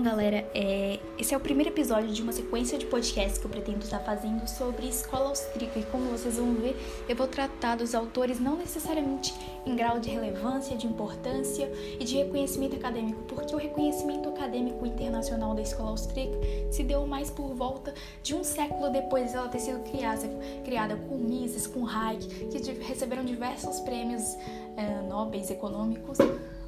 Então, galera, é... esse é o primeiro episódio de uma sequência de podcasts que eu pretendo estar fazendo sobre escola austríaca. E como vocês vão ver, eu vou tratar dos autores não necessariamente em grau de relevância, de importância e de reconhecimento acadêmico, porque o reconhecimento acadêmico internacional da escola austríaca se deu mais por volta de um século depois dela ter sido criada, criada com Mises, com Hayek, que receberam diversos prêmios é, nobres econômicos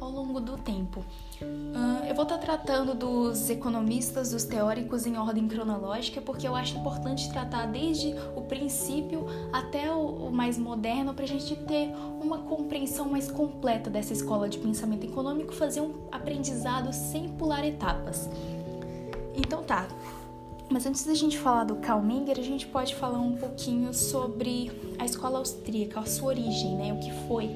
ao longo do tempo. Eu vou estar tratando dos economistas, dos teóricos em ordem cronológica, porque eu acho importante tratar desde o princípio até o, o mais moderno, para a gente ter uma compreensão mais completa dessa escola de pensamento econômico, fazer um aprendizado sem pular etapas. Então tá. Mas antes da gente falar do Karl Menger, a gente pode falar um pouquinho sobre a escola austríaca, a sua origem, né? O que foi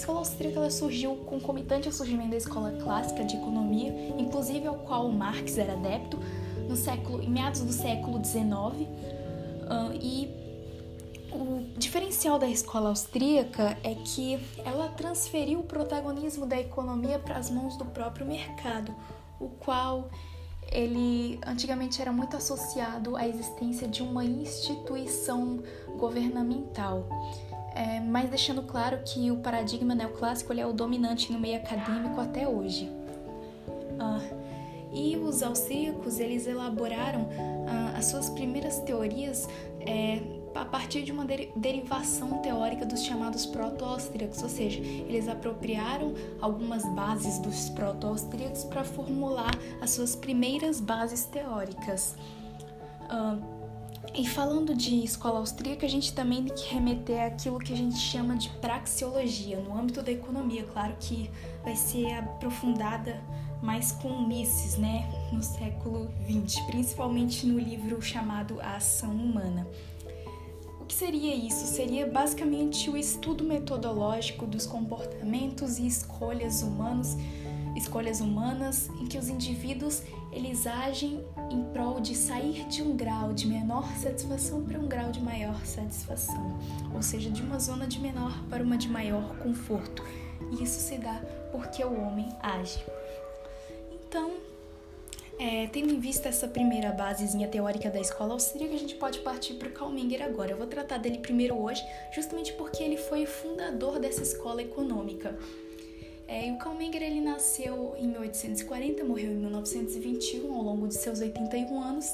escola austríaca ela surgiu concomitante ao surgimento da escola clássica de economia, inclusive ao qual Marx era adepto, no século, em meados do século XIX. Uh, e o diferencial da escola austríaca é que ela transferiu o protagonismo da economia para as mãos do próprio mercado, o qual ele antigamente era muito associado à existência de uma instituição governamental é, mas deixando claro que o paradigma neoclássico ele é o dominante no meio acadêmico até hoje. Ah, e os austríacos eles elaboraram ah, as suas primeiras teorias é, a partir de uma derivação teórica dos chamados proto-austríacos, ou seja, eles apropriaram algumas bases dos proto-austríacos para formular as suas primeiras bases teóricas. Ah, e falando de escola austríaca, a gente também tem que remeter àquilo que a gente chama de praxeologia, no âmbito da economia, claro que vai ser aprofundada mais com Mises, né, no século XX, principalmente no livro chamado A Ação Humana. O que seria isso? Seria basicamente o estudo metodológico dos comportamentos e escolhas humanos escolhas humanas em que os indivíduos eles agem em prol de sair de um grau de menor satisfação para um grau de maior satisfação, ou seja, de uma zona de menor para uma de maior conforto. E isso se dá porque o homem age. Então, é, tendo em vista essa primeira basezinha teórica da escola austríaca, a gente pode partir para o Karl agora. Eu vou tratar dele primeiro hoje, justamente porque ele foi o fundador dessa escola econômica. É, e o Karl Menger ele nasceu em 1840, morreu em 1921, ao longo de seus 81 anos.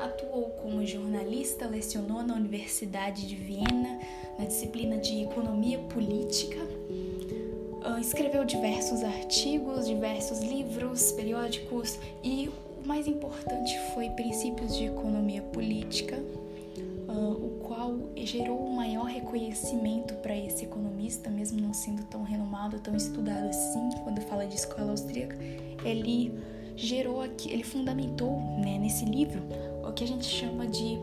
Atuou como jornalista, lecionou na Universidade de Viena, na disciplina de Economia Política. Uh, escreveu diversos artigos, diversos livros, periódicos e o mais importante foi Princípios de Economia Política, uh, o qual gerou um maior reconhecimento para esse economista, mesmo não sendo tão renomado, tão estudado assim, quando fala de escola austríaca, ele gerou aqui, ele fundamentou né, nesse livro o que a gente chama de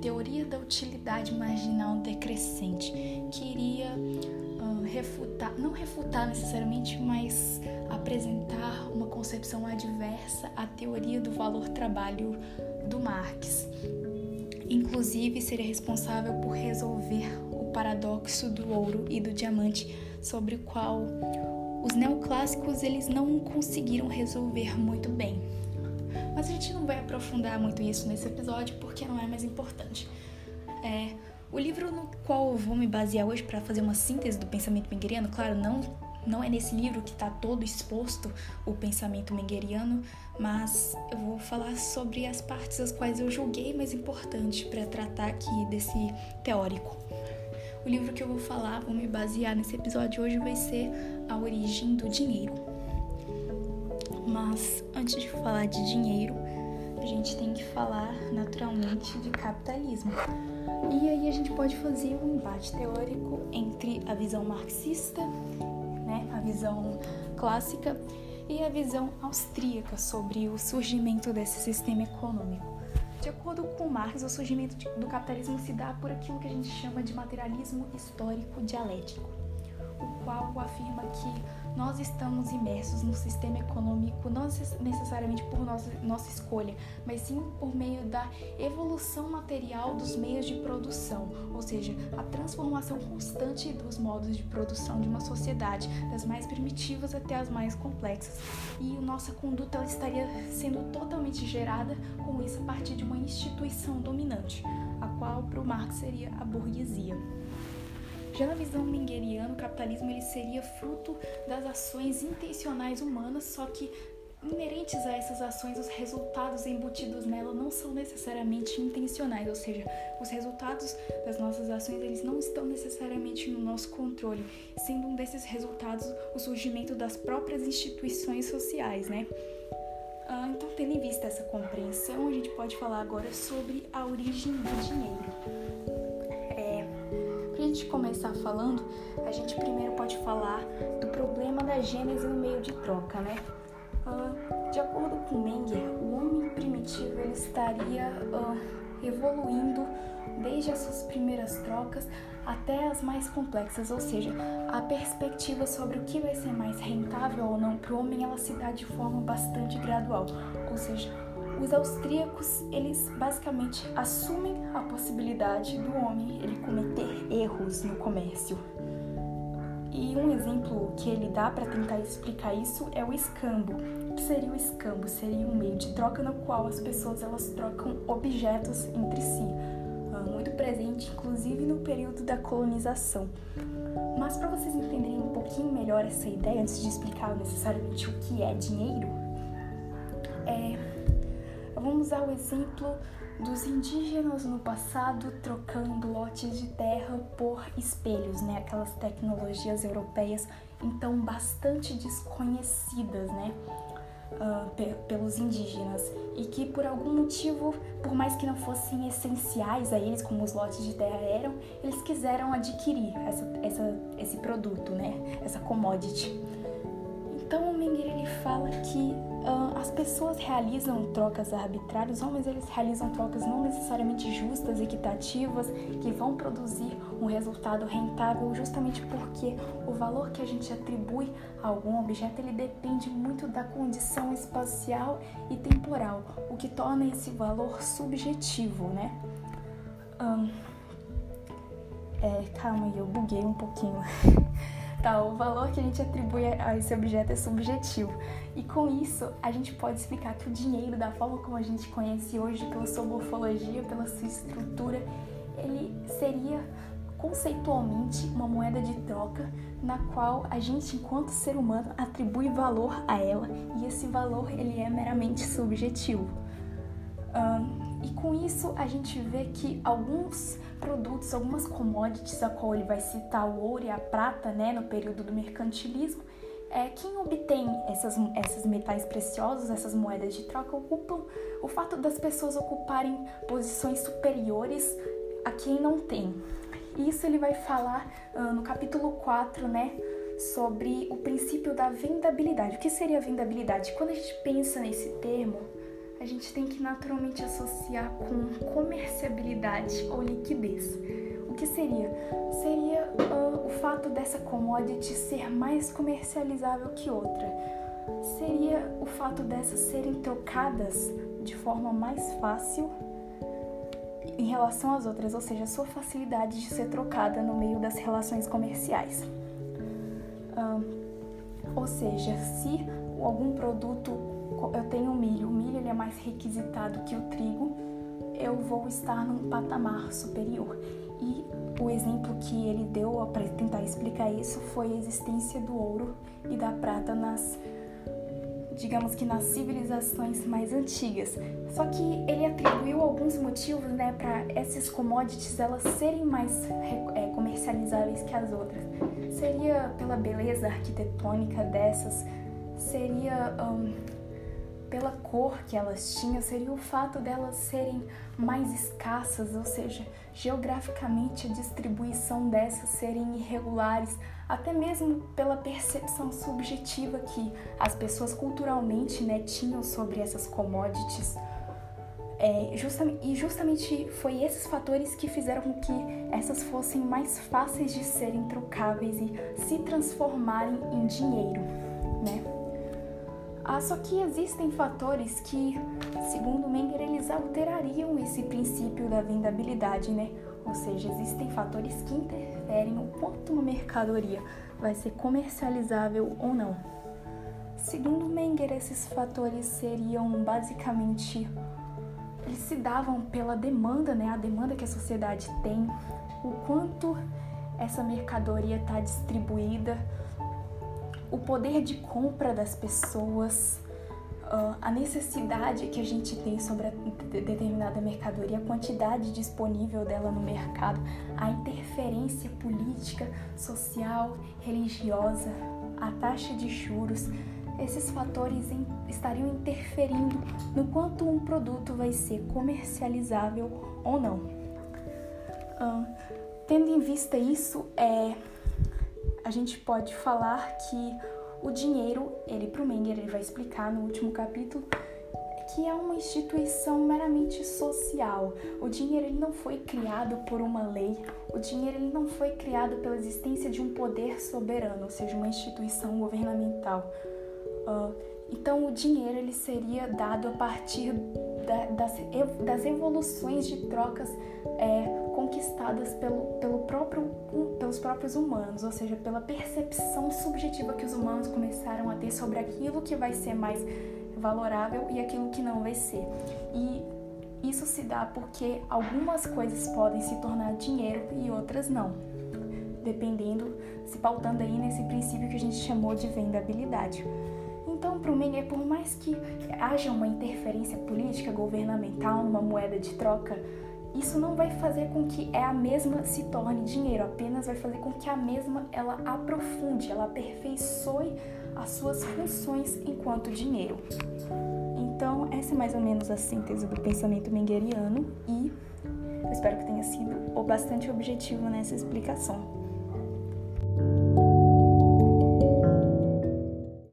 teoria da utilidade marginal decrescente, que iria uh, refutar, não refutar necessariamente, mas apresentar uma concepção adversa à teoria do valor trabalho do Marx inclusive seria responsável por resolver o paradoxo do ouro e do diamante, sobre o qual os neoclássicos eles não conseguiram resolver muito bem. Mas a gente não vai aprofundar muito isso nesse episódio porque não é mais importante. É, o livro no qual eu vou me basear hoje para fazer uma síntese do pensamento mengeriano, claro, não não é nesse livro que está todo exposto o pensamento mengeriano, mas eu vou falar sobre as partes as quais eu julguei mais importante para tratar aqui desse teórico. O livro que eu vou falar, vou me basear nesse episódio hoje, vai ser A Origem do Dinheiro. Mas antes de falar de dinheiro, a gente tem que falar naturalmente de capitalismo. E aí a gente pode fazer um embate teórico entre a visão marxista né, a visão clássica e a visão austríaca sobre o surgimento desse sistema econômico. De acordo com Marx, o surgimento do capitalismo se dá por aquilo que a gente chama de materialismo histórico dialético. o qual afirma que nós estamos imersos no sistema econômico não necessariamente por nossa, nossa escolha, mas sim por meio da evolução material dos meios de produção, ou seja, a transformação constante dos modos de produção de uma sociedade, das mais primitivas até as mais complexas. E nossa conduta ela estaria sendo totalmente gerada com isso a partir de uma instituição dominante, a qual para o Marx seria a burguesia. Na visão mingueriana, o capitalismo ele seria fruto das ações intencionais humanas, só que inerentes a essas ações, os resultados embutidos nela não são necessariamente intencionais, ou seja, os resultados das nossas ações eles não estão necessariamente no nosso controle, sendo um desses resultados o surgimento das próprias instituições sociais, né? Ah, então, tendo em vista essa compreensão, a gente pode falar agora sobre a origem do dinheiro gente começar falando, a gente primeiro pode falar do problema da gênese no meio de troca, né? Uh, de acordo com Menger, o homem primitivo ele estaria uh, evoluindo desde as suas primeiras trocas até as mais complexas, ou seja, a perspectiva sobre o que vai ser mais rentável ou não para o homem ela se dá de forma bastante gradual, ou seja, os austríacos, eles basicamente assumem a possibilidade do homem ele cometer erros no comércio. E um exemplo que ele dá para tentar explicar isso é o escambo. O que seria o escambo? Seria um meio de troca no qual as pessoas elas trocam objetos entre si, ah, muito presente inclusive no período da colonização. Mas para vocês entenderem um pouquinho melhor essa ideia, antes de explicar necessariamente o que é dinheiro, é, Vamos usar o exemplo dos indígenas no passado trocando lotes de terra por espelhos, né? Aquelas tecnologias europeias então bastante desconhecidas, né? Uh, pe pelos indígenas e que por algum motivo, por mais que não fossem essenciais a eles, como os lotes de terra eram, eles quiseram adquirir essa, essa, esse produto, né? Essa commodity. Então o Menger ele fala que as pessoas realizam trocas arbitrárias, os homens eles realizam trocas não necessariamente justas, equitativas, que vão produzir um resultado rentável, justamente porque o valor que a gente atribui a algum objeto ele depende muito da condição espacial e temporal, o que torna esse valor subjetivo, né? Um, é, calma aí, eu buguei um pouquinho. O valor que a gente atribui a esse objeto é subjetivo. E com isso, a gente pode explicar que o dinheiro, da forma como a gente conhece hoje, pela sua morfologia, pela sua estrutura, ele seria conceitualmente uma moeda de troca na qual a gente, enquanto ser humano, atribui valor a ela e esse valor ele é meramente subjetivo. Com isso a gente vê que alguns produtos, algumas commodities, a qual ele vai citar o ouro e a prata, né, no período do mercantilismo, é, quem obtém essas, esses metais preciosos, essas moedas de troca, ocupam o fato das pessoas ocuparem posições superiores a quem não tem. Isso ele vai falar uh, no capítulo 4, né, sobre o princípio da vendabilidade. O que seria a vendabilidade? Quando a gente pensa nesse termo, a gente tem que naturalmente associar com comerciabilidade ou liquidez. O que seria? Seria uh, o fato dessa commodity ser mais comercializável que outra. Seria o fato dessas serem trocadas de forma mais fácil em relação às outras, ou seja, a sua facilidade de ser trocada no meio das relações comerciais. Uh, ou seja, se algum produto eu tenho milho, o milho ele é mais requisitado que o trigo, eu vou estar num patamar superior. E o exemplo que ele deu para tentar explicar isso foi a existência do ouro e da prata nas digamos que nas civilizações mais antigas. Só que ele atribuiu alguns motivos, né, para essas commodities elas serem mais é, comercializáveis que as outras. Seria pela beleza arquitetônica dessas, seria um, pela cor que elas tinham, seria o fato delas serem mais escassas, ou seja, geograficamente a distribuição dessas serem irregulares, até mesmo pela percepção subjetiva que as pessoas culturalmente né, tinham sobre essas commodities. É, e justamente foi esses fatores que fizeram com que essas fossem mais fáceis de serem trocáveis e se transformarem em dinheiro, né? Ah, só que existem fatores que, segundo Menger, eles alterariam esse princípio da vendabilidade, né? Ou seja, existem fatores que interferem o quanto uma mercadoria vai ser comercializável ou não. Segundo Menger, esses fatores seriam basicamente eles se davam pela demanda, né? A demanda que a sociedade tem, o quanto essa mercadoria está distribuída, o poder de compra das pessoas, uh, a necessidade que a gente tem sobre determinada mercadoria, a quantidade disponível dela no mercado, a interferência política, social, religiosa, a taxa de juros. Esses fatores estariam interferindo no quanto um produto vai ser comercializável ou não. Uh, tendo em vista isso, é a gente pode falar que o dinheiro, ele para o Menger, ele vai explicar no último capítulo, que é uma instituição meramente social. O dinheiro ele não foi criado por uma lei, o dinheiro ele não foi criado pela existência de um poder soberano, ou seja, uma instituição governamental. Uh, então, o dinheiro ele seria dado a partir da, das, das evoluções de trocas é, conquistadas pelo, pelo próprio, pelos próprios humanos, ou seja, pela percepção subjetiva que os humanos começaram a ter sobre aquilo que vai ser mais valorável e aquilo que não vai ser. E isso se dá porque algumas coisas podem se tornar dinheiro e outras não, dependendo, se pautando aí nesse princípio que a gente chamou de vendabilidade. Então, para o Menger, por mais que haja uma interferência política governamental numa moeda de troca, isso não vai fazer com que é a mesma se torne dinheiro, apenas vai fazer com que a mesma ela aprofunde, ela aperfeiçoe as suas funções enquanto dinheiro. Então, essa é mais ou menos a síntese do pensamento mengeriano e eu espero que tenha sido bastante objetivo nessa explicação.